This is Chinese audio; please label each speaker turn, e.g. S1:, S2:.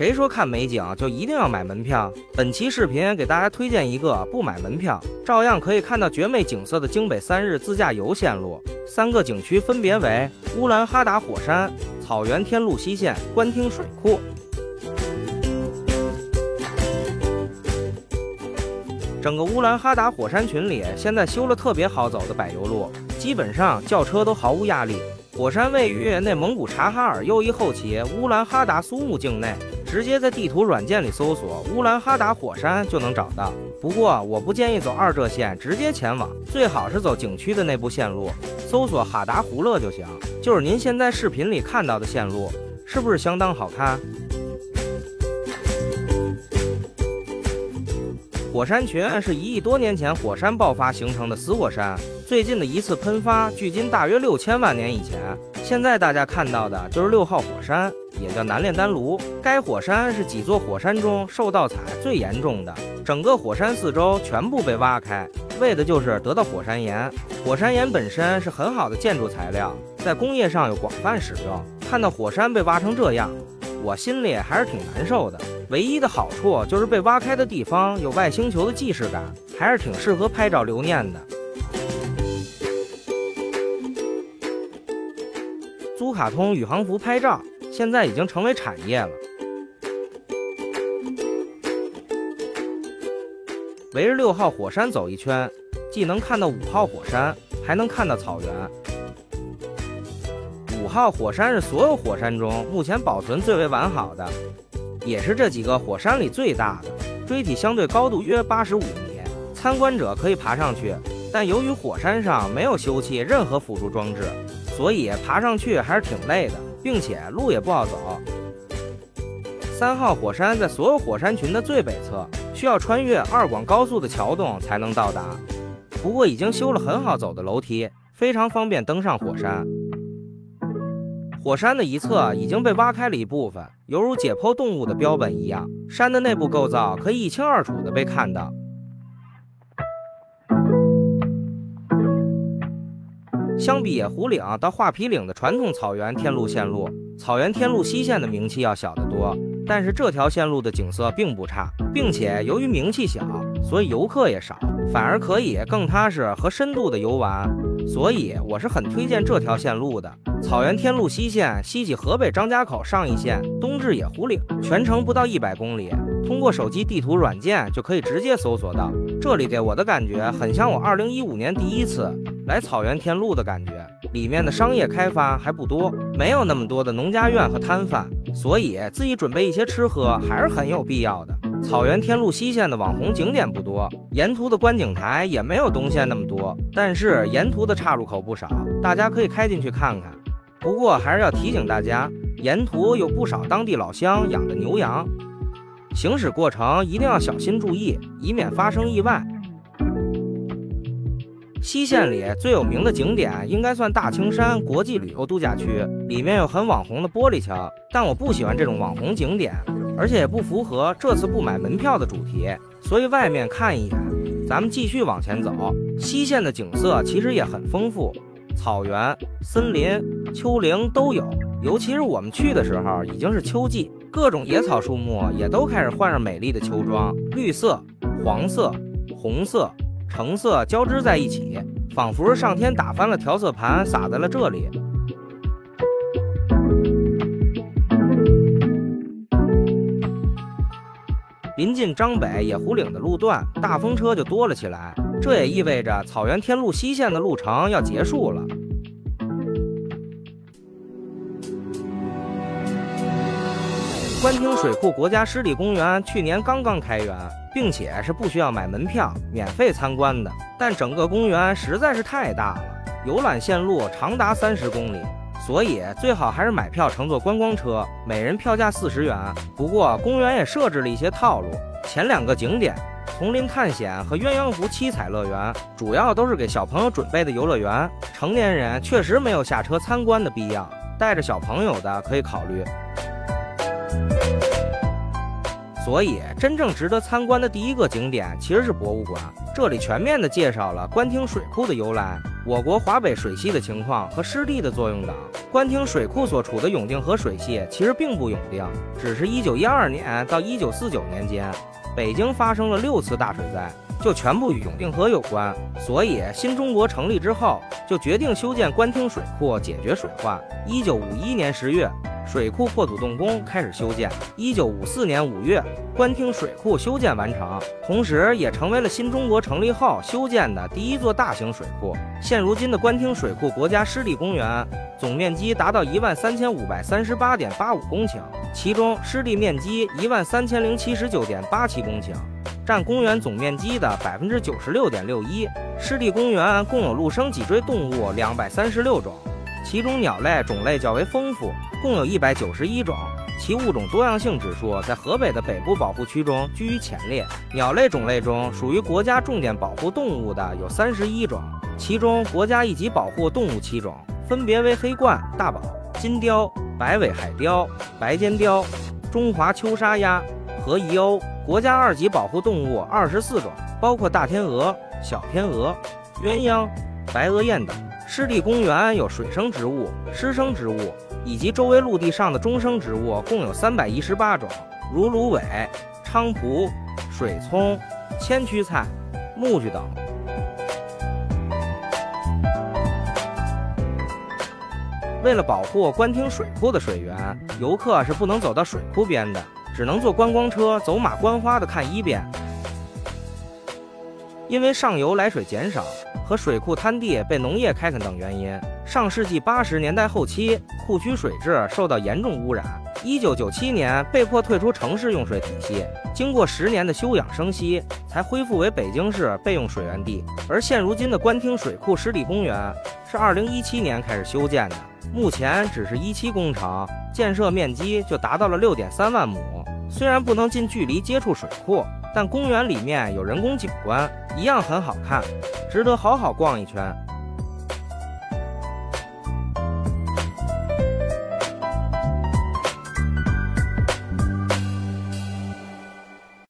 S1: 谁说看美景就一定要买门票？本期视频给大家推荐一个不买门票，照样可以看到绝美景色的京北三日自驾游线路。三个景区分别为乌兰哈达火山、草原天路西线、官厅水库。整个乌兰哈达火山群里，现在修了特别好走的柏油路，基本上轿车都毫无压力。火山位于内蒙古察哈尔右翼后旗乌兰哈达苏木境内。直接在地图软件里搜索乌兰哈达火山就能找到。不过我不建议走二浙线直接前往，最好是走景区的内部线路，搜索哈达胡勒就行。就是您现在视频里看到的线路，是不是相当好看？火山群是一亿多年前火山爆发形成的死火山，最近的一次喷发距今大约六千万年以前。现在大家看到的就是六号火山。也叫南炼丹炉，该火山是几座火山中受盗采最严重的，整个火山四周全部被挖开，为的就是得到火山岩。火山岩本身是很好的建筑材料，在工业上有广泛使用。看到火山被挖成这样，我心里还是挺难受的。唯一的好处就是被挖开的地方有外星球的既视感，还是挺适合拍照留念的。租卡通宇航服拍照。现在已经成为产业了。围着六号火山走一圈，既能看到五号火山，还能看到草原。五号火山是所有火山中目前保存最为完好的，也是这几个火山里最大的，锥体相对高度约八十五米，参观者可以爬上去。但由于火山上没有修葺任何辅助装置，所以爬上去还是挺累的。并且路也不好走。三号火山在所有火山群的最北侧，需要穿越二广高速的桥洞才能到达。不过已经修了很好走的楼梯，非常方便登上火山。火山的一侧已经被挖开了一部分，犹如解剖动物的标本一样，山的内部构造可以一清二楚地被看到。相比野狐岭到画皮岭的传统草原天路线路，草原天路西线的名气要小得多。但是这条线路的景色并不差，并且由于名气小，所以游客也少，反而可以更踏实和深度的游玩。所以我是很推荐这条线路的。草原天路西线西起河北张家口上一线，东至野狐岭，全程不到一百公里。通过手机地图软件就可以直接搜索到。这里给我的感觉很像我二零一五年第一次。来草原天路的感觉，里面的商业开发还不多，没有那么多的农家院和摊贩，所以自己准备一些吃喝还是很有必要的。草原天路西线的网红景点不多，沿途的观景台也没有东线那么多，但是沿途的岔路口不少，大家可以开进去看看。不过还是要提醒大家，沿途有不少当地老乡养的牛羊，行驶过程一定要小心注意，以免发生意外。西线里最有名的景点应该算大青山国际旅游度假区，里面有很网红的玻璃桥，但我不喜欢这种网红景点，而且也不符合这次不买门票的主题，所以外面看一眼。咱们继续往前走，西线的景色其实也很丰富，草原、森林、丘陵都有，尤其是我们去的时候已经是秋季，各种野草树木也都开始换上美丽的秋装，绿色、黄色、红色。橙色交织在一起，仿佛是上天打翻了调色盘，洒在了这里。临近张北野狐岭的路段，大风车就多了起来，这也意味着草原天路西线的路程要结束了。官厅水库国家湿地公园去年刚刚开园，并且是不需要买门票、免费参观的。但整个公园实在是太大了，游览线路长达三十公里，所以最好还是买票乘坐观光车，每人票价四十元。不过公园也设置了一些套路，前两个景点——丛林探险和鸳鸯湖七彩乐园，主要都是给小朋友准备的游乐园，成年人确实没有下车参观的必要，带着小朋友的可以考虑。所以，真正值得参观的第一个景点其实是博物馆。这里全面的介绍了官厅水库的由来，我国华北水系的情况和湿地的作用等。官厅水库所处的永定河水系其实并不永定，只是一九一二年到一九四九年间，北京发生了六次大水灾，就全部与永定河有关。所以新中国成立之后，就决定修建官厅水库，解决水患。一九五一年十月。水库破土动工开始修建，一九五四年五月，官厅水库修建完成，同时也成为了新中国成立后修建的第一座大型水库。现如今的官厅水库国家湿地公园总面积达到一万三千五百三十八点八五公顷，其中湿地面积一万三千零七十九点八七公顷，占公园总面积的百分之九十六点六一。湿地公园共有陆生脊椎动物两百三十六种。其中鸟类种类较为丰富，共有一百九十一种，其物种多样性指数在河北的北部保护区中居于前列。鸟类种类中属于国家重点保护动物的有三十一种，其中国家一级保护动物七种，分别为黑冠大宝、金雕、白尾海雕、白尖雕、中华秋沙鸭和宜鸥。国家二级保护动物二十四种，包括大天鹅、小天鹅、鸳鸯、白额雁等。湿地公园有水生植物、湿生植物以及周围陆地上的中生植物，共有三百一十八种，如芦苇、菖蒲、水葱、千屈菜、苜蓿等。为了保护官厅水库的水源，游客是不能走到水库边的，只能坐观光车走马观花的看一遍。因为上游来水减少。和水库滩地被农业开垦等原因，上世纪八十年代后期，库区水质受到严重污染。一九九七年被迫退出城市用水体系，经过十年的休养生息，才恢复为北京市备用水源地。而现如今的官厅水库湿地公园是二零一七年开始修建的，目前只是一期工程，建设面积就达到了六点三万亩。虽然不能近距离接触水库，但公园里面有人工景观，一样很好看。值得好好逛一圈。